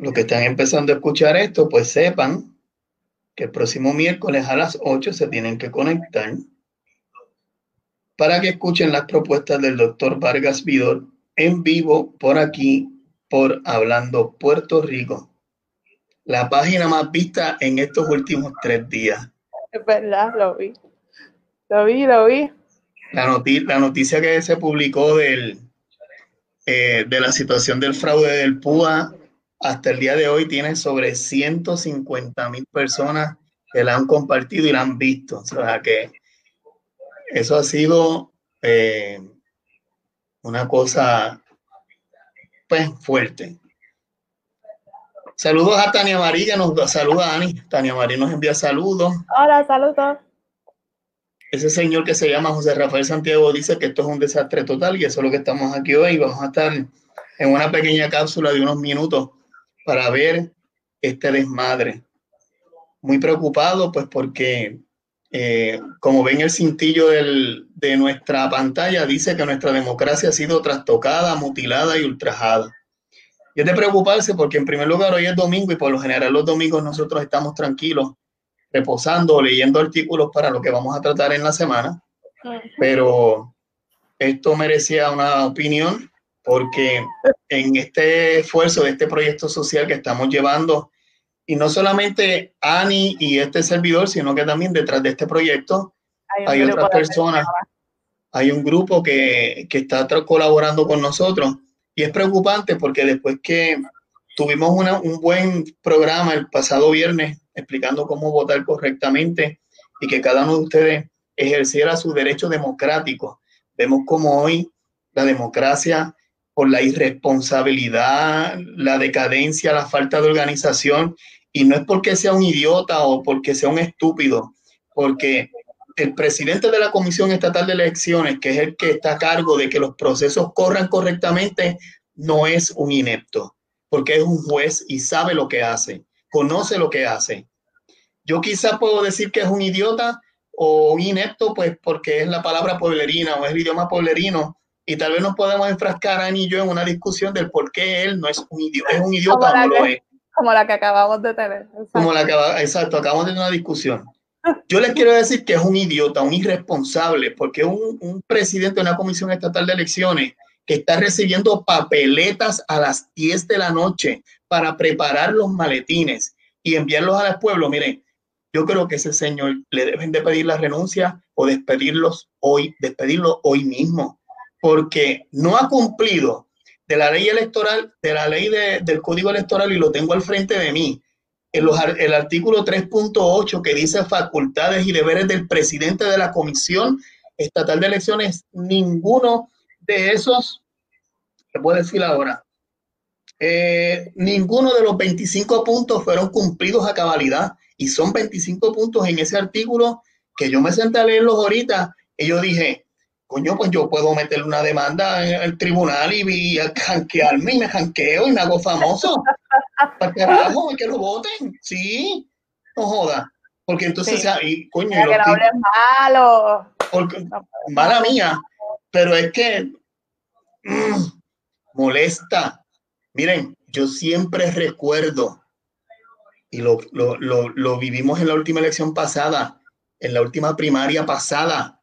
los que están empezando a escuchar esto, pues sepan que el próximo miércoles a las 8 se tienen que conectar para que escuchen las propuestas del doctor Vargas Vidor en vivo por aquí, por Hablando Puerto Rico. La página más vista en estos últimos tres días. Es verdad, lo vi. Lo vi, lo vi. La, la noticia que se publicó del, eh, de la situación del fraude del PUA hasta el día de hoy tiene sobre 150 mil personas que la han compartido y la han visto. O sea que eso ha sido eh, una cosa pues fuerte. Saludos a Tania María, nos saluda Ani. Tania María nos envía saludos. Hola, saludos. Ese señor que se llama José Rafael Santiago dice que esto es un desastre total y eso es lo que estamos aquí hoy. Vamos a estar en una pequeña cápsula de unos minutos para ver este desmadre. Muy preocupado, pues porque, eh, como ven el cintillo de nuestra pantalla, dice que nuestra democracia ha sido trastocada, mutilada y ultrajada. Y es de preocuparse porque, en primer lugar, hoy es domingo y por lo general los domingos nosotros estamos tranquilos, reposando o leyendo artículos para lo que vamos a tratar en la semana. Pero esto merecía una opinión porque en este esfuerzo de este proyecto social que estamos llevando, y no solamente Ani y este servidor, sino que también detrás de este proyecto hay, otras personas, hay un grupo que, que está colaborando con nosotros. Y es preocupante porque después que tuvimos un buen programa el pasado viernes explicando cómo votar correctamente y que cada uno de ustedes ejerciera su derecho democrático, vemos como hoy la democracia por la irresponsabilidad, la decadencia, la falta de organización, y no es porque sea un idiota o porque sea un estúpido, porque el presidente de la Comisión Estatal de Elecciones, que es el que está a cargo de que los procesos corran correctamente, no es un inepto, porque es un juez y sabe lo que hace, conoce lo que hace. Yo quizá puedo decir que es un idiota o un inepto, pues porque es la palabra pueblerina o es el idioma pueblerino, y tal vez nos podemos enfrascar, Ani y yo, en una discusión del por qué él no es un idiota, es un idiota o no lo es. Como la que acabamos de tener. Exacto. Como la que, exacto, acabamos de tener una discusión. Yo les quiero decir que es un idiota, un irresponsable, porque un, un presidente de una comisión estatal de elecciones que está recibiendo papeletas a las 10 de la noche para preparar los maletines y enviarlos al pueblo, miren, yo creo que ese señor le deben de pedir la renuncia o despedirlos hoy, despedirlo hoy mismo porque no ha cumplido de la ley electoral, de la ley del código electoral, y lo tengo al frente de mí, en los, el artículo 3.8 que dice facultades y deberes del presidente de la Comisión Estatal de Elecciones, ninguno de esos, se puede decir ahora, eh, ninguno de los 25 puntos fueron cumplidos a cabalidad y son 25 puntos en ese artículo que yo me senté a leerlos ahorita y yo dije, coño, pues yo puedo meter una demanda en el tribunal y, y janquearme y me janqueo y me hago famoso. Para carajo, que lo voten. Sí, no joda. Porque entonces, y, coño, que no malo. Porque, mala mía. Pero es que mm, molesta. Miren, yo siempre recuerdo, y lo, lo, lo, lo vivimos en la última elección pasada, en la última primaria pasada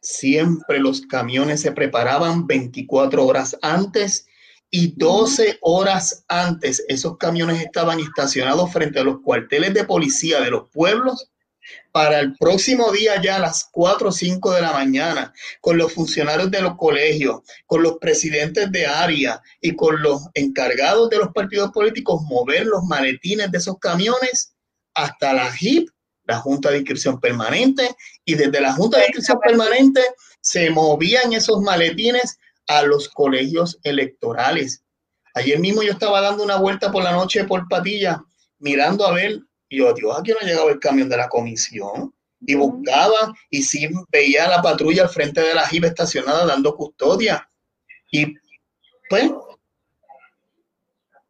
Siempre los camiones se preparaban 24 horas antes y 12 horas antes esos camiones estaban estacionados frente a los cuarteles de policía de los pueblos para el próximo día ya a las 4 o 5 de la mañana, con los funcionarios de los colegios, con los presidentes de área y con los encargados de los partidos políticos, mover los maletines de esos camiones hasta la HIP la Junta de Inscripción Permanente y desde la Junta de Inscripción Permanente se movían esos maletines a los colegios electorales. Ayer mismo yo estaba dando una vuelta por la noche por Patilla, mirando a ver, y yo, Dios, aquí no ha llegado el camión de la comisión. Y buscaba, y sí veía la patrulla al frente de la JIB estacionada dando custodia. Y pues,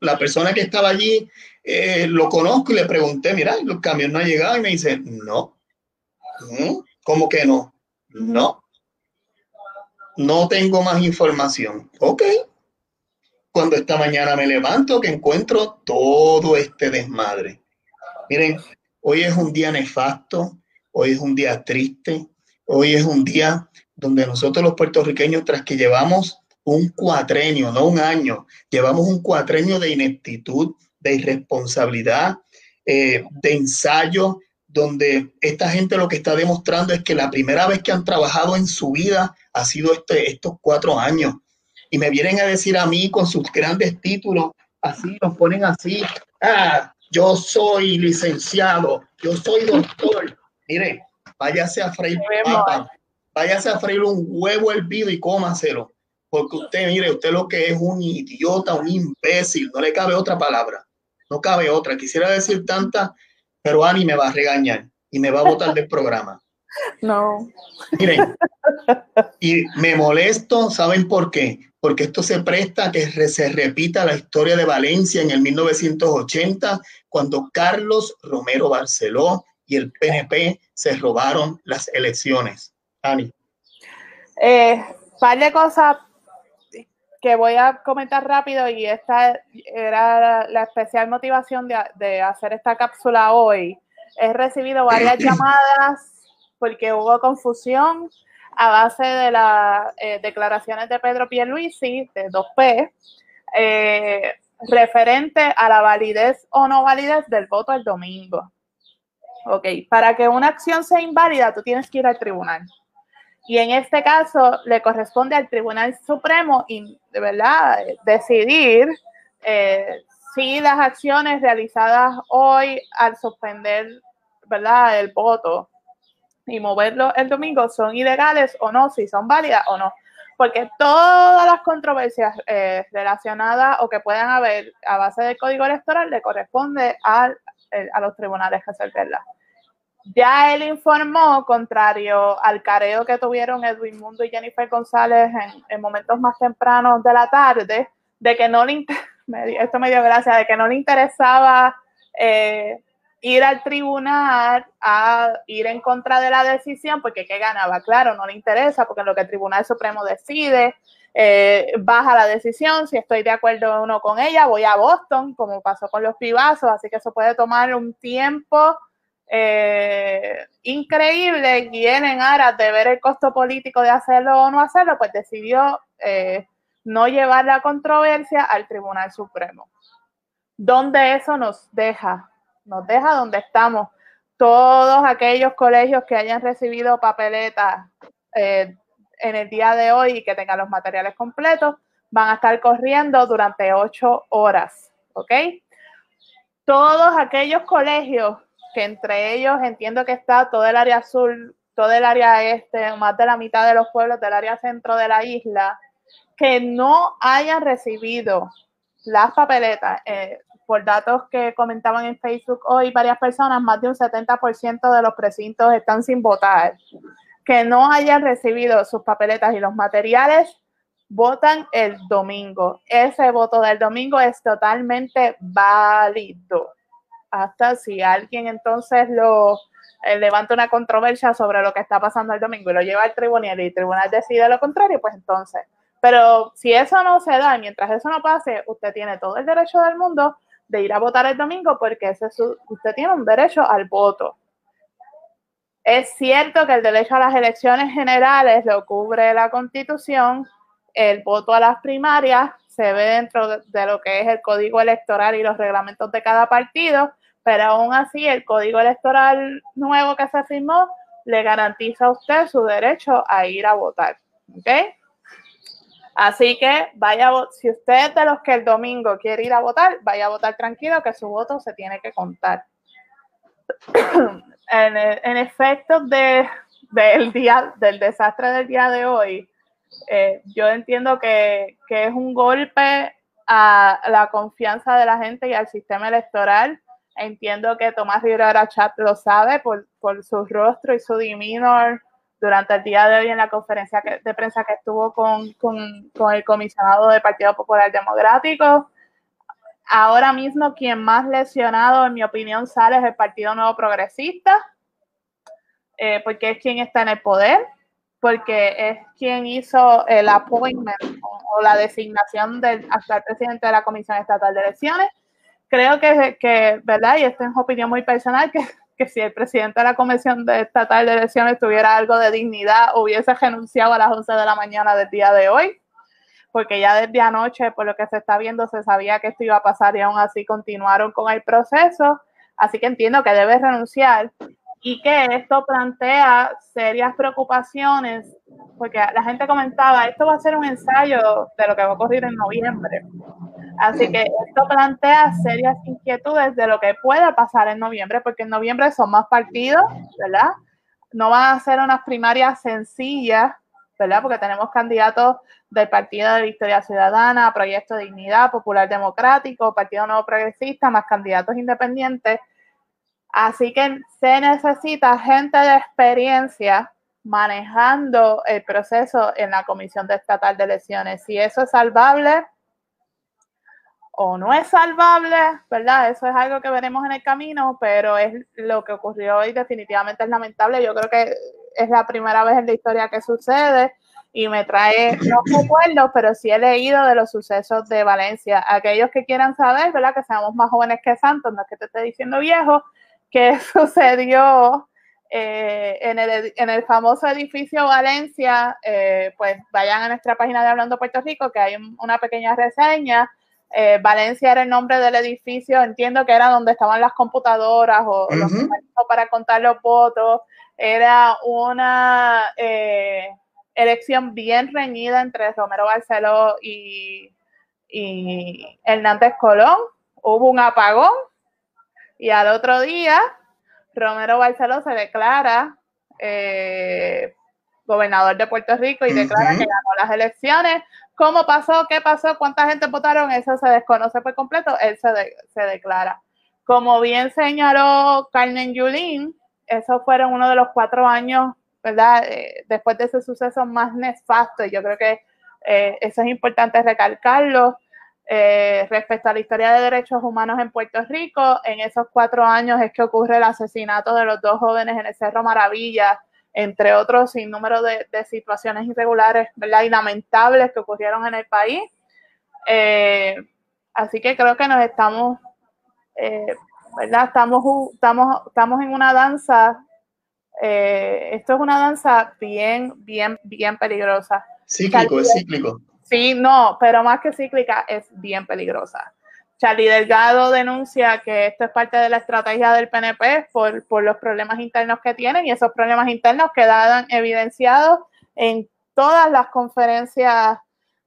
la persona que estaba allí eh, lo conozco y le pregunté, mira, el camión no ha llegado y me dice, no. ¿Cómo que no? No. No tengo más información. Ok. cuando esta mañana me levanto que encuentro todo este desmadre. Miren, hoy es un día nefasto, hoy es un día triste, hoy es un día donde nosotros los puertorriqueños, tras que llevamos un cuatrenio, no un año, llevamos un cuatrenio de ineptitud, de irresponsabilidad, eh, de ensayo, donde esta gente lo que está demostrando es que la primera vez que han trabajado en su vida ha sido este, estos cuatro años. Y me vienen a decir a mí con sus grandes títulos, así los ponen así, ah, yo soy licenciado, yo soy doctor. Mire, váyase a freír papa, váyase a freír un huevo hervido y cómaselo. Porque usted, mire, usted lo que es un idiota, un imbécil, no le cabe otra palabra, no cabe otra. Quisiera decir tanta, pero Ani me va a regañar y me va a botar del programa. No. Miren, y me molesto, ¿saben por qué? Porque esto se presta a que se repita la historia de Valencia en el 1980, cuando Carlos Romero Barceló y el PNP se robaron las elecciones. Ani. Eh, par de cosas que voy a comentar rápido y esta era la especial motivación de, de hacer esta cápsula hoy. He recibido varias llamadas porque hubo confusión a base de las eh, declaraciones de Pedro Pierluisi, de 2P, eh, referente a la validez o no validez del voto el domingo. Ok, para que una acción sea inválida, tú tienes que ir al tribunal. Y en este caso le corresponde al Tribunal Supremo de verdad decidir eh, si las acciones realizadas hoy al suspender ¿verdad? el voto y moverlo el domingo son ilegales o no, si son válidas o no. Porque todas las controversias eh, relacionadas o que puedan haber a base del código electoral le corresponde a, a los tribunales resolverlas. Ya él informó, contrario al careo que tuvieron Edwin Mundo y Jennifer González en, momentos más tempranos de la tarde, de que no le, esto me dio gracia, de que no le interesaba eh, ir al tribunal a ir en contra de la decisión, porque ¿qué ganaba? Claro, no le interesa, porque lo que el Tribunal Supremo decide, eh, baja la decisión, si estoy de acuerdo o no con ella, voy a Boston, como pasó con los pibazos, así que eso puede tomar un tiempo eh, increíble y él en aras de ver el costo político de hacerlo o no hacerlo, pues decidió eh, no llevar la controversia al Tribunal Supremo. ¿Dónde eso nos deja? nos deja donde estamos. Todos aquellos colegios que hayan recibido papeletas eh, en el día de hoy y que tengan los materiales completos van a estar corriendo durante ocho horas, ¿ok? Todos aquellos colegios que entre ellos entiendo que está todo el área azul, todo el área este, más de la mitad de los pueblos del área centro de la isla, que no hayan recibido las papeletas, eh, por datos que comentaban en Facebook hoy varias personas, más de un 70% de los precintos están sin votar. Que no hayan recibido sus papeletas y los materiales, votan el domingo. Ese voto del domingo es totalmente válido. Hasta si alguien entonces lo eh, levanta una controversia sobre lo que está pasando el domingo y lo lleva al tribunal y el tribunal decide lo contrario, pues entonces. Pero si eso no se da, mientras eso no pase, usted tiene todo el derecho del mundo de ir a votar el domingo porque ese usted tiene un derecho al voto. Es cierto que el derecho a las elecciones generales lo cubre la constitución, el voto a las primarias se ve dentro de lo que es el código electoral y los reglamentos de cada partido, pero aún así el código electoral nuevo que se firmó le garantiza a usted su derecho a ir a votar. ¿ok?, Así que vaya, si usted es de los que el domingo quiere ir a votar, vaya a votar tranquilo que su voto se tiene que contar. en, efecto de, del día, del desastre del día de hoy, eh, yo entiendo que, es un golpe a la confianza de la gente y al sistema electoral. Entiendo que Tomás Rivera Chat lo sabe por, por su rostro y su demeanor durante el día de hoy en la conferencia de prensa que estuvo con, el comisionado del Partido Popular Democrático. Ahora mismo quien más lesionado, en mi opinión, sale es el Partido Nuevo Progresista, eh, porque es quien está en el poder, porque es quien hizo el appointment o la designación del actual presidente de la Comisión Estatal de Elecciones. Creo que, que ¿verdad? Y esto es opinión muy personal, que, que si el presidente de la Comisión Estatal de Elecciones tuviera algo de dignidad, hubiese renunciado a las 11 de la mañana del día de hoy, porque ya desde anoche, por lo que se está viendo, se sabía que esto iba a pasar y aún así continuaron con el proceso. Así que entiendo que debe renunciar y que esto plantea serias preocupaciones, porque la gente comentaba, esto va a ser un ensayo de lo que va a ocurrir en noviembre. Así que esto plantea serias inquietudes de lo que pueda pasar en noviembre, porque en noviembre son más partidos, ¿verdad? No van a ser unas primarias sencillas, ¿verdad? Porque tenemos candidatos del Partido de Victoria Ciudadana, Proyecto de Dignidad, Popular Democrático, Partido Nuevo Progresista, más candidatos independientes Así que se necesita gente de experiencia manejando el proceso en la Comisión Estatal de Elecciones. Si eso es salvable o no es salvable, ¿verdad? Eso es algo que veremos en el camino, pero es lo que ocurrió hoy definitivamente es lamentable. Yo creo que es la primera vez en la historia que sucede y me trae, no recuerdo, pero sí he leído de los sucesos de Valencia. Aquellos que quieran saber, ¿verdad? Que seamos más jóvenes que Santos, no es que te esté diciendo viejo, que sucedió eh, en, el, en, el, famoso edificio Valencia, eh, pues vayan a nuestra página de Hablando Puerto Rico, que hay una pequeña reseña. Eh, Valencia era el nombre del edificio, entiendo que era donde estaban las computadoras o los para contar los votos. Era una elección bien reñida entre Romero Barceló y, y Hernández Colón. Hubo un apagón y al otro día, Romero Barceló se declara eh, gobernador de Puerto Rico y declara que ganó las elecciones. ¿Cómo pasó? ¿Qué pasó? ¿Cuánta gente votaron? Eso se desconoce por completo. Él se, declara. Como bien señaló Carmen Yulín, esos fueron uno de los cuatro años, ¿verdad? Eh, después de ese suceso más nefasto. Yo creo que eh, eso es importante recalcarlo. Eh, respecto a la historia de derechos humanos en Puerto Rico. En esos cuatro años es que ocurre el asesinato de los dos jóvenes en el Cerro Maravilla, entre otros sin número de, situaciones irregulares ¿verdad? y lamentables que ocurrieron en el país. Eh, así que creo que nos estamos, eh, ¿verdad? Estamos, estamos, estamos en una danza. esto es una danza bien, bien, bien peligrosa. Cíclico, es cíclico. Sí, no, pero más que cíclica es bien peligrosa. Charlie Delgado denuncia que esto es parte de la estrategia del PNP por, los problemas internos que tienen y esos problemas internos quedan evidenciados en todas las conferencias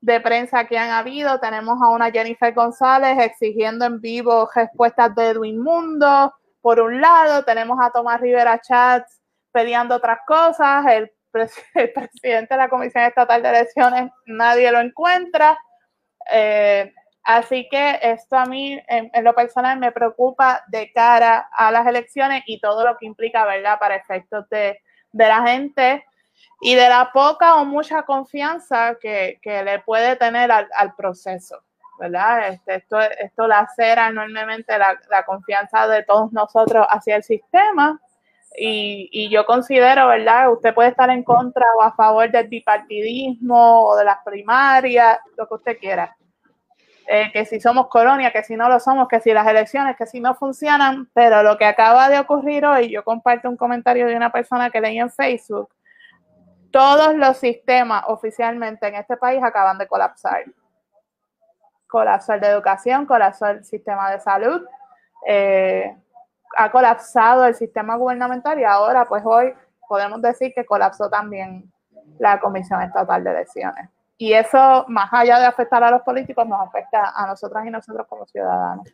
de prensa que han habido. Tenemos a una Jennifer González exigiendo en vivo respuestas de Edwin Mundo. Por un lado, tenemos a Tomás Rivera Chats pidiendo otras cosas. El el presidente de la Comisión Estatal de Elecciones, nadie lo encuentra. Eh, así que esto a mí, en, lo personal, me preocupa de cara a las elecciones y todo lo que implica, ¿verdad?, para efectos de, la gente y de la poca o mucha confianza que, le puede tener al, proceso, ¿verdad? Este, esto, esto lacera enormemente la, la confianza de todos nosotros hacia el sistema y, yo considero, ¿verdad? Usted puede estar en contra o a favor del bipartidismo o de las primarias, lo que usted quiera. Eh, que si somos colonia, que si no lo somos, que si las elecciones, que si no funcionan, pero lo que acaba de ocurrir hoy, yo comparto un comentario de una persona que leí en Facebook, todos los sistemas oficialmente en este país acaban de colapsar. Colapsó el de educación, colapsó el sistema de salud, eh, ha colapsado el sistema gubernamental y ahora, pues hoy podemos decir que colapsó también la Comisión Estatal de Elecciones. Y eso, más allá de afectar a los políticos, nos afecta a nosotras y nosotros como ciudadanos.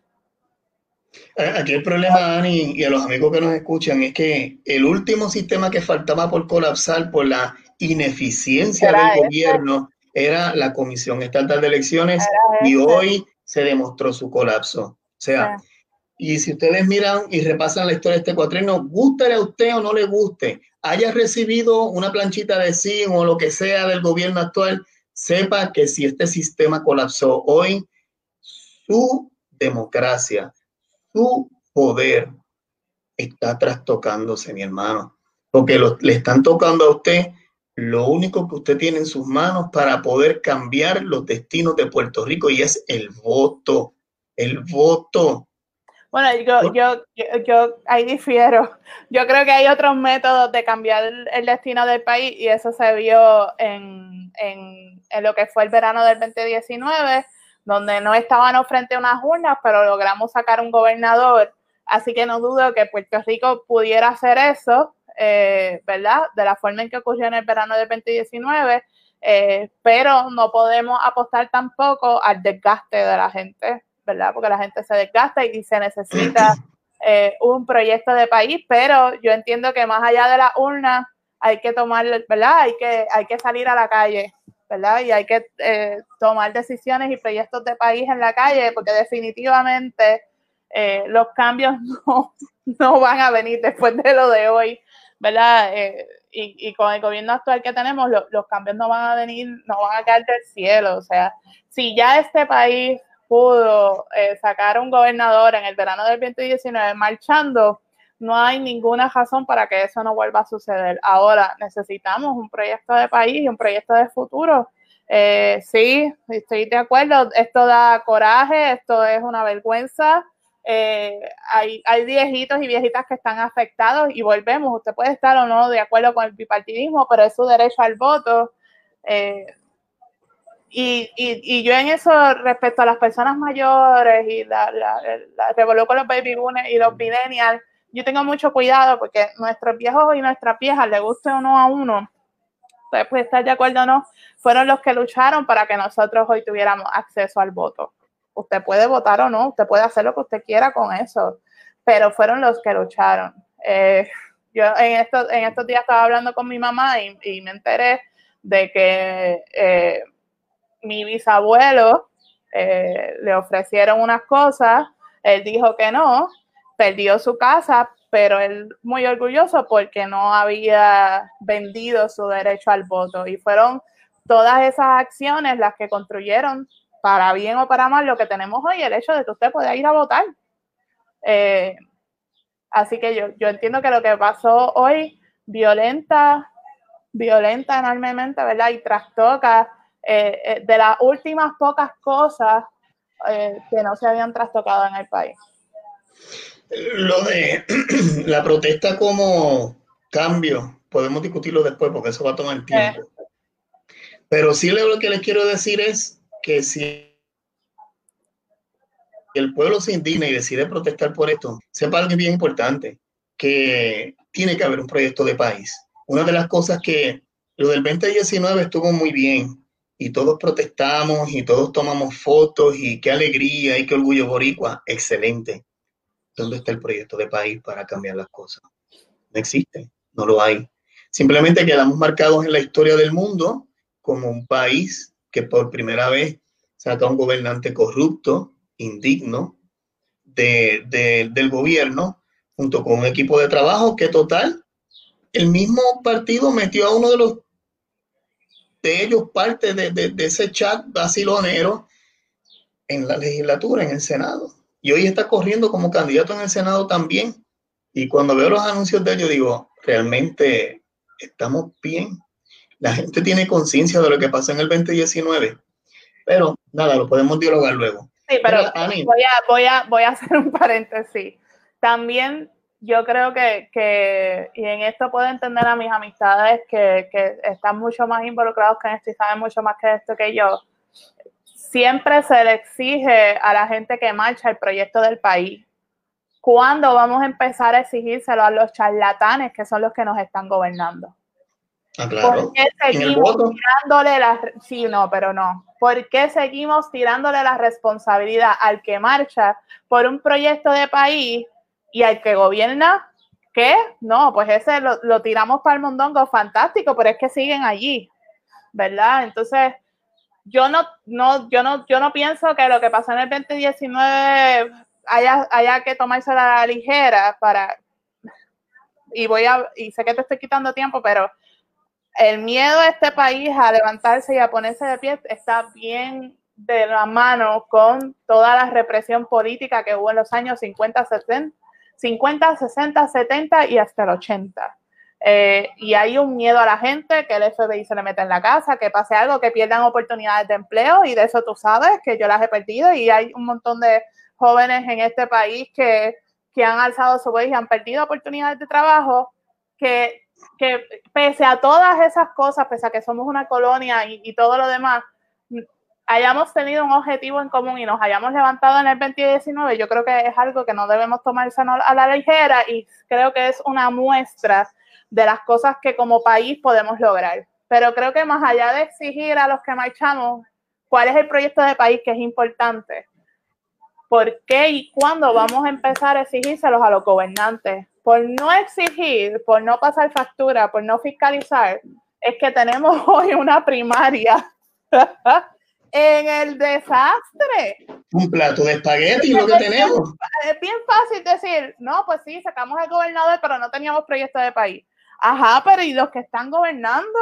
Aquí el problema, Ani, y a los amigos que nos escuchan, es que el último sistema que faltaba por colapsar por la ineficiencia del este. gobierno era la Comisión Estatal de Elecciones y hoy se demostró su colapso. O sea, y si ustedes miran y repasan la historia de este cuatrino, guste a usted o no le guste, haya recibido una planchita de sí o lo que sea del gobierno actual, sepa que si este sistema colapsó hoy, su democracia, su poder está trastocándose, mi hermano, porque le están tocando a usted lo único que usted tiene en sus manos para poder cambiar los destinos de Puerto Rico y es el voto, el voto. Bueno, yo, yo, yo, ahí difiero. Yo creo que hay otros métodos de cambiar el, destino del país y eso se vio en, en, en, lo que fue el verano del 2019, donde no estábamos frente a unas urnas, pero logramos sacar un gobernador. Así que no dudo que Puerto Rico pudiera hacer eso, eh, ¿verdad? De la forma en que ocurrió en el verano del 2019, eh, pero no podemos apostar tampoco al desgaste de la gente ¿verdad? Porque la gente se desgasta y se necesita eh, un proyecto de país, pero yo entiendo que más allá de la urna hay que tomar, ¿verdad? Hay que, hay que salir a la calle, ¿verdad? Y hay que eh, tomar decisiones y proyectos de país en la calle, porque definitivamente eh, los cambios no, no, van a venir después de lo de hoy, ¿verdad? y, y, con el gobierno actual que tenemos, los cambios no van a venir, no van a caer del cielo. O sea, si ya este país pudo eh, sacar un gobernador en el verano del 2019 marchando, no hay ninguna razón para que eso no vuelva a suceder. Ahora necesitamos un proyecto de país y un proyecto de futuro. Eh, sí, estoy de acuerdo, esto da coraje, esto es una vergüenza. Eh, hay, hay viejitos y viejitas que están afectados y volvemos, usted puede estar o no de acuerdo con el bipartidismo, pero es su derecho al voto. Eh, y, y, y, yo en eso, respecto a las personas mayores y la, la, la con los baby boomers y los millennials, yo tengo mucho cuidado porque nuestros viejos y nuestras viejas, le guste uno a uno, puede estar de acuerdo o no, fueron los que lucharon para que nosotros hoy tuviéramos acceso al voto. Usted puede votar o no, usted puede hacer lo que usted quiera con eso, pero fueron los que lucharon. Eh, yo en, esto, en estos días estaba hablando con mi mamá y, y me enteré de que... Eh, mi bisabuelo eh, le ofrecieron unas cosas, él dijo que no, perdió su casa, pero él muy orgulloso porque no había vendido su derecho al voto. Y fueron todas esas acciones las que construyeron, para bien o para mal, lo que tenemos hoy, el hecho de que usted pueda ir a votar. Eh, así que yo, yo entiendo que lo que pasó hoy violenta, violenta enormemente, ¿verdad? Y trastoca eh, eh, de las últimas pocas cosas eh, que no se habían trastocado en el país. Lo de la protesta como cambio, podemos discutirlo después porque eso va a tomar tiempo. Pero sí lo que les quiero decir es que si el pueblo se indigna y decide protestar por esto, sepa algo bien importante, que tiene que haber un proyecto de país. Una de las cosas que lo del 2019 estuvo muy bien, y todos protestamos y todos tomamos fotos y qué alegría y qué orgullo boricua. Excelente. ¿Dónde está el proyecto de país para cambiar las cosas? No existe, no lo hay. Simplemente quedamos marcados en la historia del mundo como un país que por primera vez saca un gobernante corrupto, indigno del gobierno, junto con un equipo de trabajo que total, el mismo partido metió a uno de los de ellos parte de, ese chat basilonero en la legislatura, en el Senado. Y hoy está corriendo como candidato en el Senado también. Y cuando veo los anuncios de ellos, digo, realmente estamos bien. La gente tiene conciencia de lo que pasó en el 2019. Pero nada, lo podemos dialogar luego. Sí, pero, voy, a, voy, a, voy a hacer un paréntesis. También yo creo que, que, y en esto puedo entender a mis amistades que, que, están mucho más involucrados que esto y saben mucho más que esto que yo. Siempre se le exige a la gente que marcha el proyecto del país. ¿Cuándo vamos a empezar a exigírselo a los charlatanes que son los que nos están gobernando? Ah, claro. ¿Por qué seguimos tirándole la sí, no, pero no. ¿Por qué seguimos tirándole la responsabilidad al que marcha por un proyecto de país y al que gobierna, ¿qué? No, pues ese lo, tiramos para el mondongo, fantástico, pero es que siguen allí, ¿verdad? Entonces, yo no, no, yo no, yo no pienso que lo que pasó en el 2019 haya, haya que tomarse la ligera para, y voy a, y sé que te estoy quitando tiempo, pero el miedo de este país a levantarse y a ponerse de pie está bien de la mano con toda la represión política que hubo en los años 50, 70 50, 60, 70 y hasta el 80. Eh, y hay un miedo a la gente, que el FBI se le mete en la casa, que pase algo, que pierdan oportunidades de empleo y de eso tú sabes, que yo las he perdido y hay un montón de jóvenes en este país que, que han alzado su voz y han perdido oportunidades de trabajo, que, que pese a todas esas cosas, pese a que somos una colonia y, y todo lo demás, hayamos tenido un objetivo en común y nos hayamos levantado en el 2019, yo creo que es algo que no debemos tomarse a la ligera y creo que es una muestra de las cosas que como país podemos lograr. Pero creo que más allá de exigir a los que marchamos cuál es el proyecto de país que es importante, por qué y cuándo vamos a empezar a exigírselos a los gobernantes. Por no exigir, por no pasar factura, por no fiscalizar, es que tenemos hoy una primaria en el desastre. Un plato de espagueti, lo que tenemos. Es bien fácil decir, no, pues sí, sacamos al gobernador, pero no teníamos proyecto de país. Ajá, pero ¿y los que están gobernando?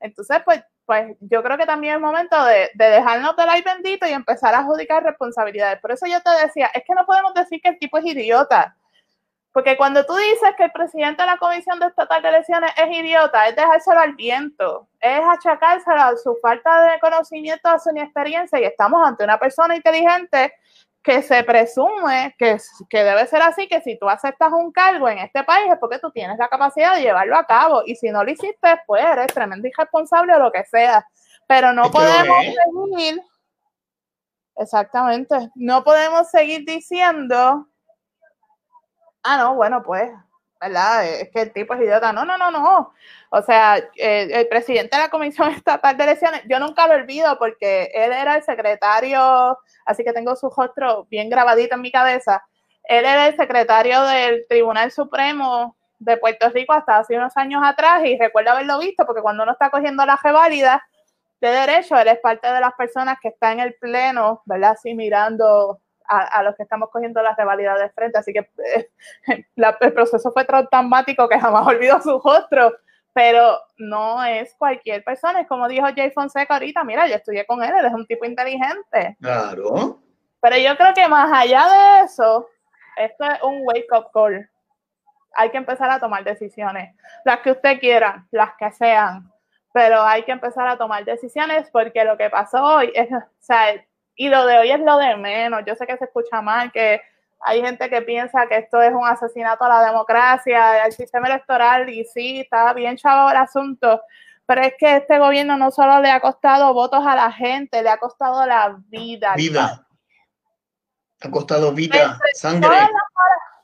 Entonces, pues, pues yo creo que también es momento de, de dejarnos del ay bendito y empezar a adjudicar responsabilidades. Por eso yo te decía, es que no podemos decir que el tipo es idiota. Porque cuando tú dices que el presidente de la Comisión de Estatal de Elecciones es idiota, es dejárselo al viento, es achacárselo a su falta de conocimiento, a su inexperiencia, y estamos ante una persona inteligente que se presume que, que debe ser así, que si tú aceptas un cargo en este país es porque tú tienes la capacidad de llevarlo a cabo, y si no lo hiciste, pues eres tremendo irresponsable o lo que sea. Pero no podemos seguir, exactamente, no podemos seguir diciendo ah, no, bueno, pues, ¿verdad? Es que el tipo es idiota. No, no, no, no. O sea, el presidente de la Comisión Estatal de Elecciones, yo nunca lo olvido porque él era el secretario, así que tengo su rostro bien grabadito en mi cabeza. Él era el secretario del Tribunal Supremo de Puerto Rico hasta hace unos años atrás y recuerdo haberlo visto porque cuando uno está cogiendo la reválida de derecho, él es parte de las personas que está en el pleno, ¿verdad? Así mirando a, los que estamos cogiendo la rivalidad de frente. Así que eh, el proceso fue traumático que jamás olvido su rostro, pero no es cualquier persona. Es como dijo Jay Fonseca ahorita, mira, yo estudié con él, él es un tipo inteligente. Claro. Pero yo creo que más allá de eso, esto es un wake-up call. Hay que empezar a tomar decisiones, las que usted quiera, las que sean, pero hay que empezar a tomar decisiones porque lo que pasó hoy es, o sea, y lo de hoy es lo de menos. Yo sé que se escucha mal, que hay gente que piensa que esto es un asesinato a la democracia, al sistema electoral, y sí, está bien chavo el asunto, pero es que este gobierno no solo le ha costado votos a la gente, le ha costado la vida. Vida. Ha costado vida, sangre.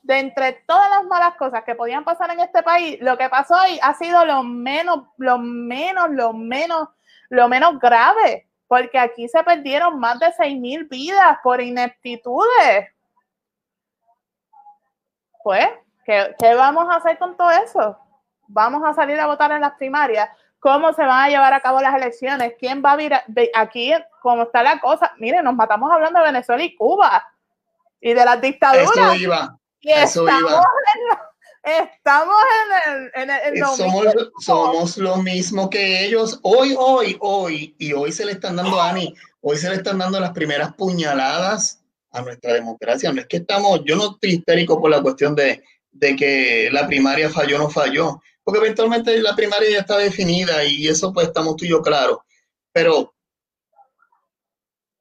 de entre todas las malas cosas que podían pasar en este país, lo que pasó hoy ha sido lo menos, lo menos, lo menos, lo menos grave porque aquí se perdieron más de 6.000 vidas por ineptitudes. Pues, ¿qué, vamos a hacer con todo eso? Vamos a salir a votar en las primarias. ¿Cómo se van a llevar a cabo las elecciones? ¿Quién va a vir aquí? ¿Cómo está la cosa? Miren, nos matamos hablando de Venezuela y Cuba y de las dictaduras. Eso iba. eso iba. Estamos en el, en somos, somos lo mismo que ellos. Hoy, hoy, hoy, y hoy se le están dando, Ani, hoy se le están dando las primeras puñaladas a nuestra democracia. No es que estamos, yo no estoy histérico por la cuestión de, de que la primaria falló o no falló, porque eventualmente la primaria ya está definida y eso pues estamos tú y yo claro. Pero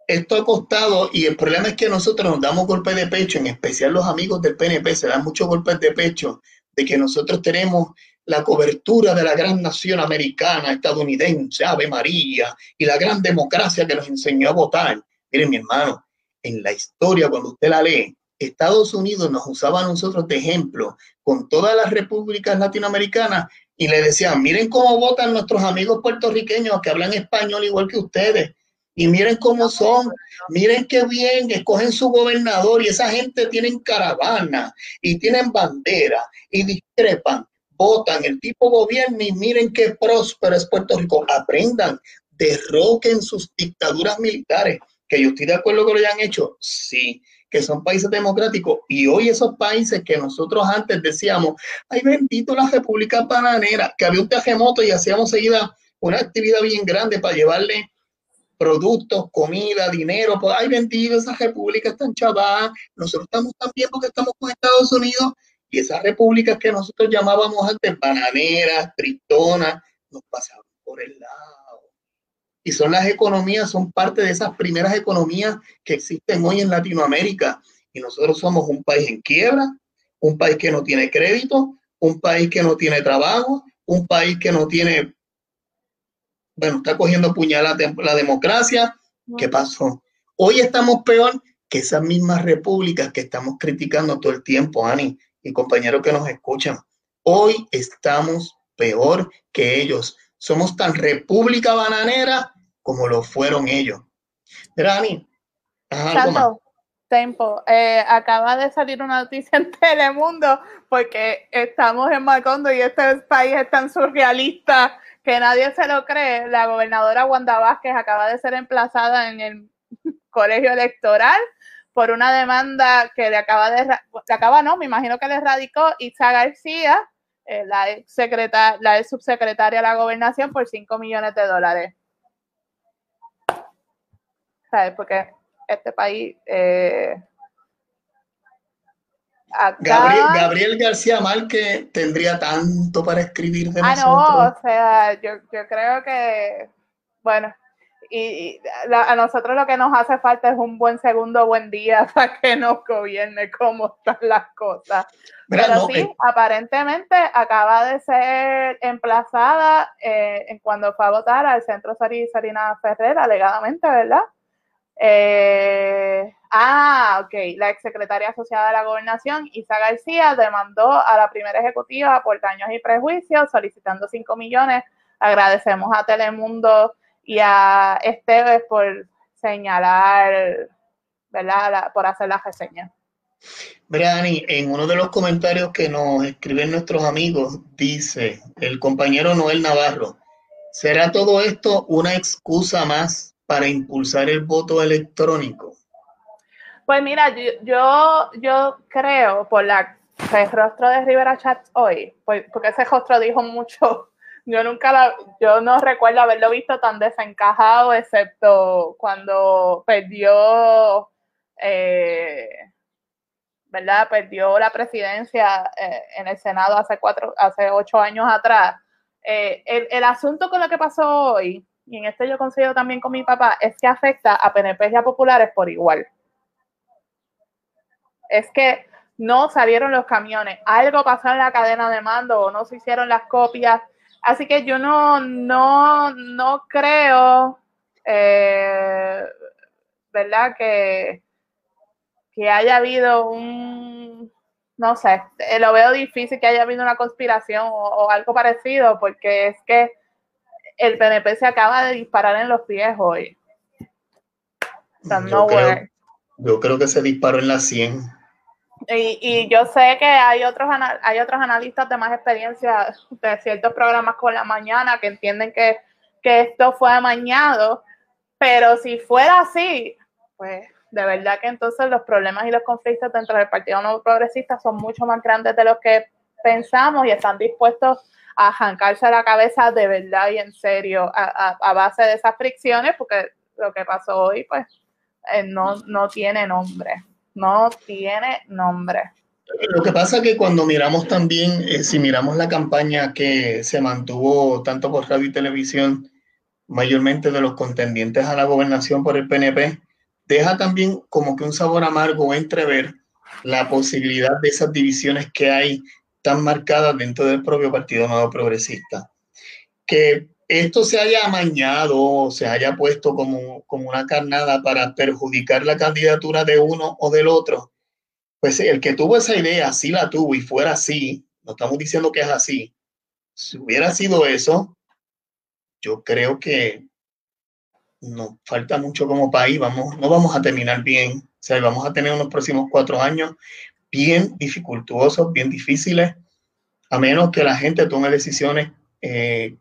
esto ha costado y el problema es que nosotros nos damos golpes de pecho, en especial los amigos del PNP se dan muchos golpes de pecho de que nosotros tenemos la cobertura de la gran nación americana, estadounidense, Ave María, y la gran democracia que nos enseñó a votar. Miren, mi hermano, en la historia, cuando usted la lee, Estados Unidos nos usaba a nosotros de ejemplo con todas las repúblicas latinoamericanas y le decían, miren cómo votan nuestros amigos puertorriqueños que hablan español igual que ustedes. Y miren cómo son, miren qué bien, escogen su gobernador y esa gente tienen caravana y tienen bandera y discrepan, votan, el tipo gobierno y miren qué próspero es Puerto Rico. Aprendan, derroquen sus dictaduras militares. Que yo estoy de acuerdo que lo hayan hecho, sí, que son países democráticos. Y hoy esos países que nosotros antes decíamos, ay bendito la República Bananera, que había un terremoto y hacíamos seguida una actividad bien grande para llevarle productos, comida, dinero, pues hay vendido esas repúblicas tan chavadas, nosotros estamos tan bien porque estamos con Estados Unidos Y esas repúblicas que nosotros llamábamos antes bananeras, tristonas, nos pasaban por el lado. Y son las economías, son parte de esas primeras economías que existen hoy en Latinoamérica. Y nosotros somos un país en quiebra, un país que no tiene crédito, un país que no tiene trabajo, un país que no tiene, bueno, está cogiendo puñalada la democracia. ¿Qué pasó? Hoy estamos peor que esas mismas repúblicas que estamos criticando todo el tiempo, Ani y compañeros que nos escuchan. Hoy estamos peor que ellos. Somos tan república bananera como lo fueron ellos. Ani, Tempo. Eh, acaba de salir una noticia en Telemundo porque estamos en Macondo y este país es tan surrealista que nadie se lo cree. La gobernadora Wanda Vázquez acaba de ser emplazada en el colegio electoral por una demanda que le acaba de, le acaba no, me imagino que le radicó Itza García, eh, la, ex subsecretaria de la gobernación, por 5 millones de dólares. ¿Sabes? Porque este país... Eh, Gabriel, Gabriel, García Márquez tendría tanto para escribir de ah, no, o sea, yo, yo creo que, bueno, y, a nosotros lo que nos hace falta es un buen segundo buen día para que nos gobierne cómo están las cosas. Pero sí, eh. aparentemente acaba de ser emplazada eh, en cuando fue a votar al centro Sarina Ferrer, alegadamente, ¿verdad? Eh, ah, ok. La exsecretaria asociada de la gobernación, Isa García, demandó a la primera ejecutiva por daños y prejuicios, solicitando 5 millones. Agradecemos a Telemundo y a Esteves por señalar, ¿verdad? por hacer la reseña. Brani, en uno de los comentarios que nos escriben nuestros amigos, dice el compañero Noel Navarro, ¿será todo esto una excusa más para impulsar el voto electrónico? Pues mira, yo, yo, creo por la el rostro de Rivera Chats hoy, pues, porque ese rostro dijo mucho yo nunca la, yo no recuerdo haberlo visto tan desencajado, excepto cuando perdió, eh, ¿verdad? Perdió la presidencia eh, en el Senado hace cuatro, hace ocho años atrás. Eh, el, asunto con lo que pasó hoy, y en esto yo coincido también con mi papá, es que afecta a PNP y a populares por igual. Es que no salieron los camiones, algo pasó en la cadena de mando o no se hicieron las copias Así que yo no, no, no creo, eh, ¿verdad? Que, que haya habido un, no sé, eh, lo veo difícil que haya habido una conspiración o, algo parecido, porque es que el PNP se acaba de disparar en los pies hoy. yo, creo, yo creo que se disparó en la 100. Y, yo sé que hay otros, hay otros analistas de más experiencia de ciertos programas con la mañana que entienden que, esto fue amañado, pero si fuera así, pues de verdad que entonces los problemas y los conflictos dentro del Partido Nuevo Progresista son mucho más grandes de lo que pensamos y están dispuestos a arrancarse la cabeza de verdad y en serio a, base de esas fricciones, porque lo que pasó hoy, pues, eh, no, no tiene nombre no tiene nombre. Lo que pasa es que cuando miramos también, eh, si miramos la campaña que se mantuvo tanto por radio y televisión, mayormente de los contendientes a la gobernación por el PNP, deja también como que un sabor amargo entrever la posibilidad de esas divisiones que hay tan marcadas dentro del propio Partido Nuevo Progresista. Que esto se haya amañado, se haya puesto como, como una carnada para perjudicar la candidatura de uno o del otro, pues el que tuvo esa idea, sí la tuvo y fuera así, no estamos diciendo que es así, si hubiera sido eso, yo creo que nos falta mucho como país, vamos, no vamos a terminar bien, o sea, vamos a tener unos próximos cuatro años bien dificultuosos, bien difíciles, a menos que la gente tome decisiones eh,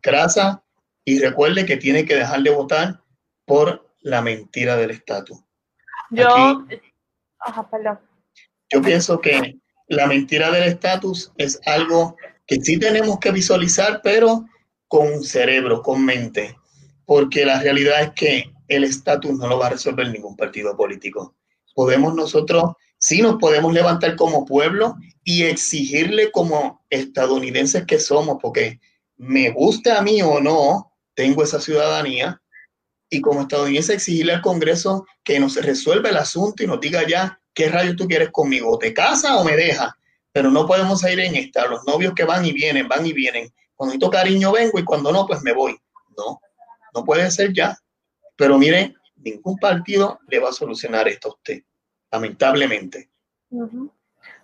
y recuerde que tiene que dejar de votar por la mentira del estatus. Yo, yo pienso que la mentira del estatus es algo que sí tenemos que visualizar, pero con cerebro, con mente, porque la realidad es que el estatus no lo va a resolver ningún partido político. Podemos nosotros Sí nos podemos levantar como pueblo y exigirle como estadounidenses que somos, porque me guste a mí o no, tengo esa ciudadanía, y como estadounidense exigirle al Congreso que nos resuelva el asunto y nos diga ya qué rayos tú quieres conmigo, te casa o me deja, pero no podemos ir en esta, los novios que van y vienen, van y vienen, cuando necesito cariño vengo y cuando no, pues me voy. No, no puede ser ya. Pero mire, ningún partido le va a solucionar esto a usted, lamentablemente.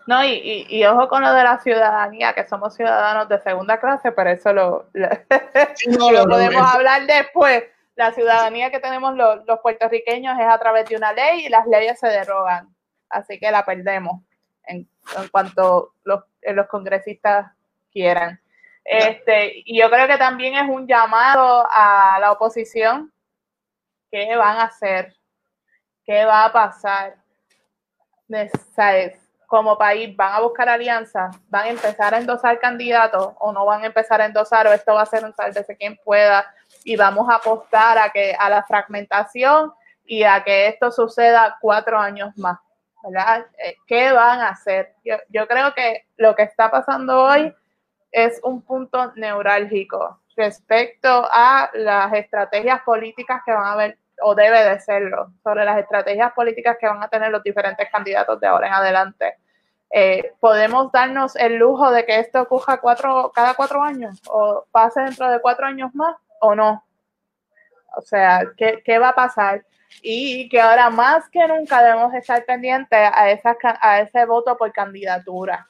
No, y, y, ojo con lo de la ciudadanía, que somos ciudadanos de segunda clase, pero eso lo, lo, podemos hablar después. La ciudadanía que tenemos los, los, puertorriqueños es a través de una ley y las leyes se derogan, así que la perdemos en, en cuanto los, los congresistas quieran. Este, y yo creo que también es un llamado a la oposición. ¿Qué van a hacer? ¿Qué va a pasar? ¿Sabes? Como país, ¿van a buscar alianzas? ¿Van a empezar a endosar candidatos o no van a empezar a endosar o esto va a ser un de quien pueda y vamos a apostar a que a la fragmentación y a que esto suceda cuatro años más? ¿verdad? Eh, ¿Qué van a hacer? Yo, yo creo que lo que está pasando hoy es un punto neurálgico respecto a las estrategias políticas que van a haber, o debe de serlo, sobre las estrategias políticas que van a tener los diferentes candidatos de ahora en adelante. Eh, ¿Podemos darnos el lujo de que esto ocurra cuatro, cada cuatro años o pase dentro de cuatro años más o no? O sea, ¿qué, qué va a pasar? Y que ahora más que nunca debemos estar pendientes a, esa, a ese voto por candidatura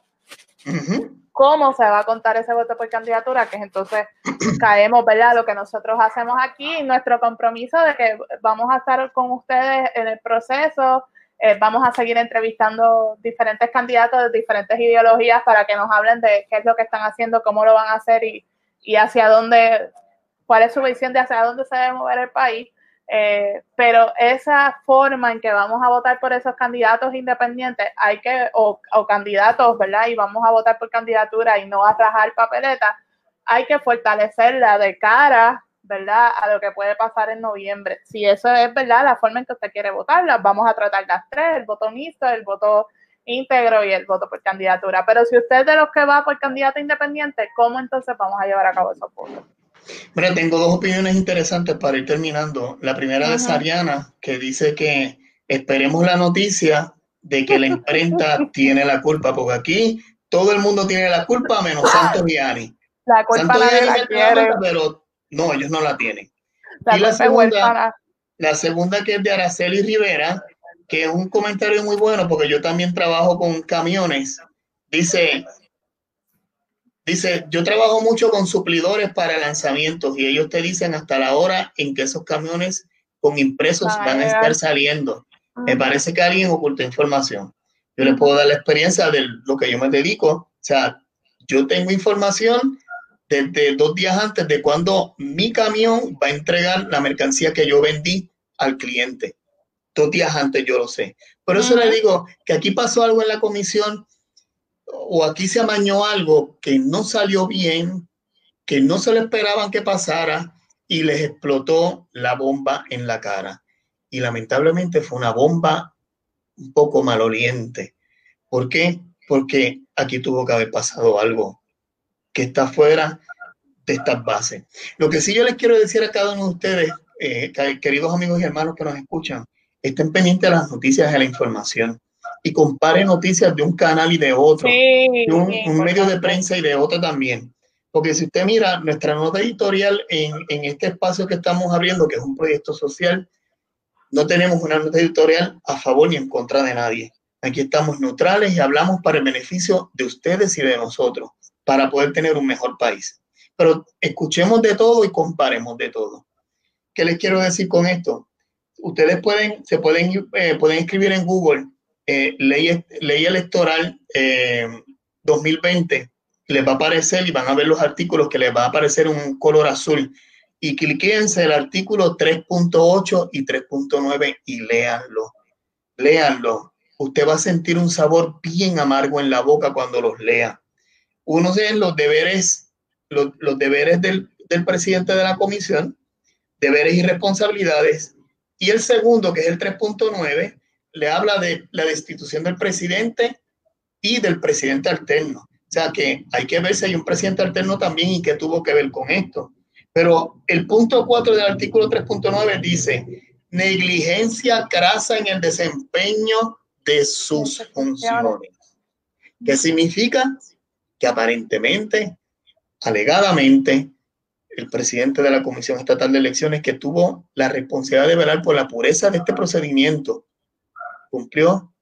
cómo se va a contar ese voto por candidatura, que es entonces caemos, ¿verdad? Lo que nosotros hacemos aquí, nuestro compromiso de que vamos a estar con ustedes en el proceso, eh, vamos a seguir entrevistando diferentes candidatos de diferentes ideologías para que nos hablen de qué es lo que están haciendo, cómo lo van a hacer y, y hacia dónde, cuál es su visión de hacia dónde se debe mover el país. Eh, pero esa forma en que vamos a votar por esos candidatos independientes, hay que, o, candidatos, ¿verdad? Y vamos a votar por candidatura y no a rajar papeleta, hay que fortalecerla de cara, ¿verdad? A lo que puede pasar en noviembre. Si eso es, ¿verdad? La forma en que usted quiere votarla, vamos a tratar las tres, el voto mixto, el voto íntegro y el voto por candidatura. Pero si usted es de los que va por candidato independiente, ¿cómo entonces vamos a llevar a cabo esos votos? Mira, tengo dos opiniones interesantes para ir terminando. La primera de Sariana, que dice que esperemos la noticia de que la imprenta tiene la culpa, porque aquí todo el mundo tiene la culpa menos Santos y Ani. La culpa la pero no, ellos no la tienen. y la segunda, la segunda que es de Araceli Rivera, que es un comentario muy bueno porque yo también trabajo con camiones. Dice, Dice, yo trabajo mucho con suplidores para lanzamientos y ellos te dicen hasta la hora en que esos camiones con impresos van a estar saliendo. Me parece que alguien oculta información. Yo les puedo dar la experiencia de lo que yo me dedico. O sea, yo tengo información desde dos días antes de cuando mi camión va a entregar la mercancía que yo vendí al cliente. Dos días antes yo lo sé. Por eso le digo que aquí pasó algo en la comisión o aquí se amañó algo que no salió bien, que no se lo esperaban que pasara y les explotó la bomba en la cara. Y lamentablemente fue una bomba un poco maloliente. ¿Por qué? Porque aquí tuvo que haber pasado algo que está fuera de estas bases. Lo que sí yo les quiero decir a cada uno de ustedes, eh, queridos amigos y hermanos que nos escuchan, estén pendientes de las noticias, de la información y compare noticias de un canal y de otro, de un, medio de prensa y de otro también. Porque si usted mira nuestra nota editorial en, en este espacio que estamos abriendo, que es un proyecto social, no tenemos una nota editorial a favor ni en contra de nadie. Aquí estamos neutrales y hablamos para el beneficio de ustedes y de nosotros, para poder tener un mejor país. Pero escuchemos de todo y comparemos de todo. ¿Qué les quiero decir con esto? Ustedes pueden, se pueden, eh, pueden escribir en Google eh, ley, ley electoral 2020, eh, les va a aparecer y van a ver los artículos que les va a aparecer un color azul. Y cliquense el artículo 3.8 y 3.9 y léanlo. Léanlo. Usted va a sentir un sabor bien amargo en la boca cuando los lea. Uno es los deberes, los, los deberes del, del presidente de la comisión, deberes y responsabilidades. Y el segundo, que es el 3.9, le habla de la destitución del presidente y del presidente alterno. O sea que hay que ver si hay un presidente alterno también y qué tuvo que ver con esto. Pero el punto 4 del artículo 3.9 dice negligencia crasa en el desempeño de sus funciones. ¿Qué significa? Que aparentemente, alegadamente, el presidente de la Comisión Estatal de Elecciones que tuvo la responsabilidad de velar por la pureza de este procedimiento, cumplió,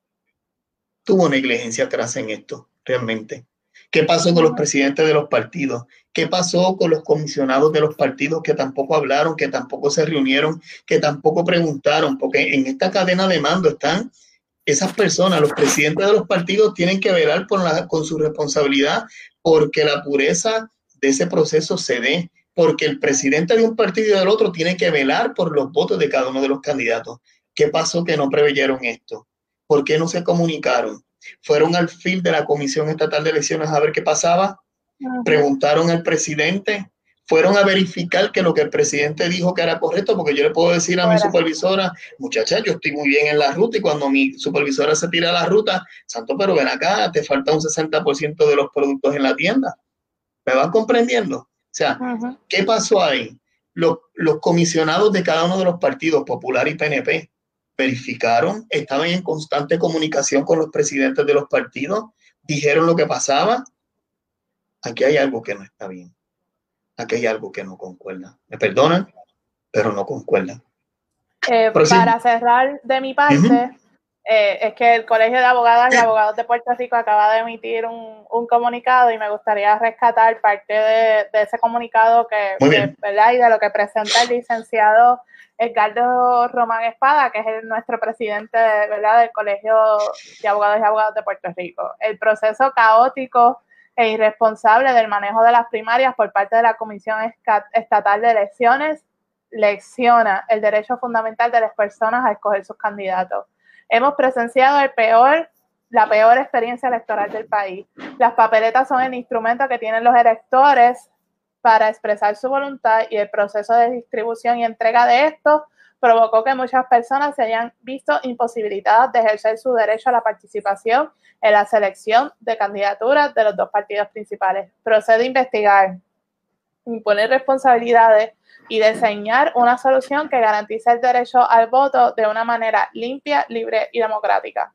tuvo negligencia crasa en esto, realmente. ¿Qué pasó con los presidentes de los partidos? ¿Qué pasó con los comisionados de los partidos que tampoco hablaron, que tampoco se reunieron, que tampoco preguntaron? Porque en esta cadena de mando están esas personas, los presidentes de los partidos tienen que velar por la, con su responsabilidad porque la pureza de ese proceso se dé, porque el presidente de un partido y del otro tiene que velar por los votos de cada uno de los candidatos. ¿Qué pasó que no preveyeron esto? ¿Por qué no se comunicaron? fueron al fil de la Comisión Estatal de Elecciones a ver qué pasaba, preguntaron al presidente, fueron a verificar que lo que el presidente dijo que era correcto, porque yo le puedo decir a mi supervisora, muchacha, yo estoy muy bien en la ruta y cuando mi supervisora se tira a la ruta, santo, pero ven acá, te falta un 60% de los productos en la tienda. ¿Me van comprendiendo? O sea, ¿qué pasó ahí? Los, los comisionados de cada uno de los partidos, Popular y PNP, verificaron, estaban en constante comunicación con los presidentes de los partidos, dijeron lo que pasaba. Aquí hay algo que no está bien. Aquí hay algo que no concuerda. Me perdonan, pero no concuerda. Eh, para cerrar de mi parte, eh, es que el Colegio de Abogadas y Abogados de Puerto Rico acaba de emitir un, comunicado y me gustaría rescatar parte de, ese comunicado que, ¿verdad? y de lo que presenta el licenciado Edgardo Román Espada, que es nuestro presidente ¿verdad? del Colegio de Abogados y Abogados de Puerto Rico. El proceso caótico e irresponsable del manejo de las primarias por parte de la Comisión Estatal de Elecciones lecciona el derecho fundamental de las personas a escoger sus candidatos. Hemos presenciado el la peor experiencia electoral del país. Las papeletas son el instrumento que tienen los electores para expresar su voluntad y el proceso de distribución y entrega de estos provocó que muchas personas se hayan visto imposibilitadas de ejercer su derecho a la participación en la selección de candidaturas de los dos partidos principales. Procede a investigar, imponer responsabilidades y diseñar una solución que garantice el derecho al voto de una manera limpia, libre y democrática.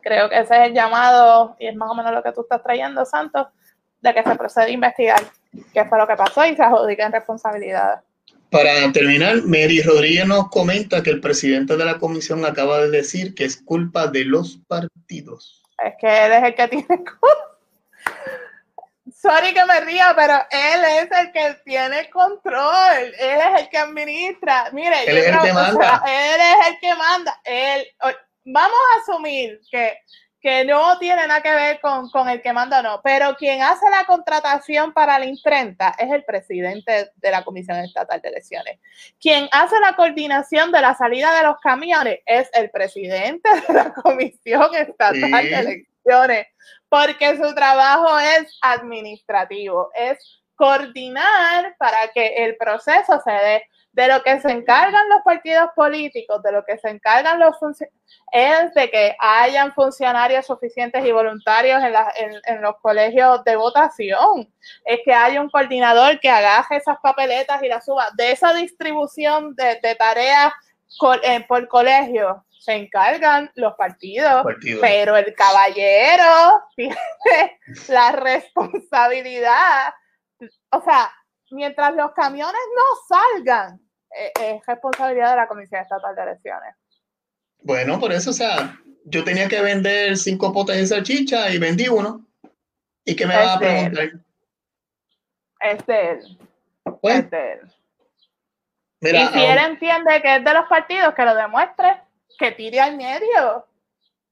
Creo que ese es el llamado, y es más o menos lo que tú estás trayendo, Santos, de que se procede a investigar qué fue lo que pasó y se adjudiquen responsabilidades. Para terminar, Mary Rodríguez nos comenta que el presidente de la comisión acaba de decir que es culpa de los partidos. Es que él es el que tiene Sorry que me ría, pero él es el que tiene control, él es el que administra. Mire, él es el que manda. él es el que manda. Él, vamos a asumir que que no tiene nada que ver con, con, el que manda no, pero quien hace la contratación para la imprenta es el presidente de la Comisión Estatal de Elecciones. Quien hace la coordinación de la salida de los camiones es el presidente de la Comisión Estatal de Elecciones, porque su trabajo es administrativo, es coordinar para que el proceso se dé de lo que se encargan los partidos políticos, de lo que se encargan los funcionarios, es de que hayan funcionarios suficientes y voluntarios en, los colegios de votación. Es que haya un coordinador que agaje esas papeletas y las suba. De esa distribución de, tareas eh, por colegio se encargan los partidos, pero el caballero tiene la responsabilidad. O sea, mientras los camiones no salgan, eh, es responsabilidad de la Comisión Estatal de Elecciones. Bueno, por eso, o sea, yo tenía que vender cinco potes de salchicha y vendí uno. ¿Y qué me va a preguntar? Es de él. Pues, es de él. y si él entiende que es de los partidos, que lo demuestre, que tire al medio.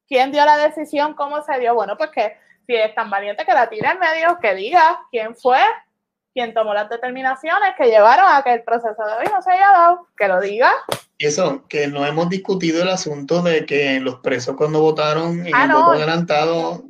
¿Quién dio la decisión? ¿Cómo se dio? Bueno, pues que si es tan valiente que la tire al medio, que diga quién fue, quien tomó las determinaciones que llevaron a que el proceso de hoy no se haya dado, que lo diga. Eso, que no hemos discutido el asunto de que los presos cuando votaron en ah, el voto adelantado,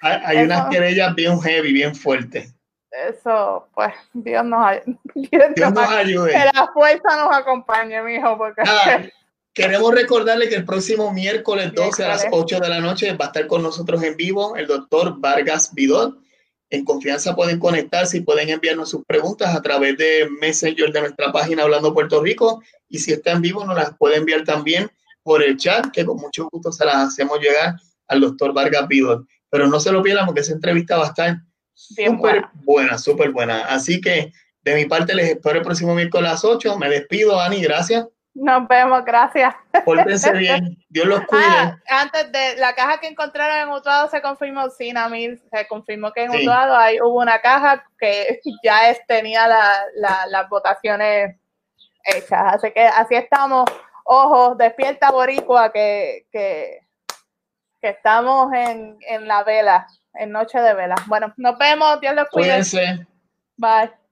hay, unas querellas bien heavy, bien fuertes. Eso, pues, Dios nos, Dios, Dios nos ayude. Que la fuerza nos acompañe, mijo, porque... Queremos recordarle que el próximo miércoles 12 a las 8 de la noche va a estar con nosotros en vivo el doctor Vargas Vidot. En confianza pueden conectarse y pueden enviarnos sus preguntas a través de Messenger de nuestra página Hablando Puerto Rico. Y si está en vivo, nos las puede enviar también por el chat, que con mucho gusto se las hacemos llegar al doctor Vargas Vidot. Pero no se lo pierdan porque esa entrevista va a estar súper buena, súper buena. Así que de mi parte les espero el próximo miércoles a las 8. Me despido, Ani, gracias. Nos vemos, gracias. Pórtense bien. Dios los cuide. Ah, antes de la caja que encontraron en Utuado se confirmó, sí, Namir, se confirmó que en Utuado hay, hubo una caja que ya es, tenía las votaciones hechas. Así que así estamos. Ojo, despierta Boricua que, que, que estamos en, en la vela, en noche de vela. Bueno, nos vemos. Dios los cuide. Cuídense. Bye.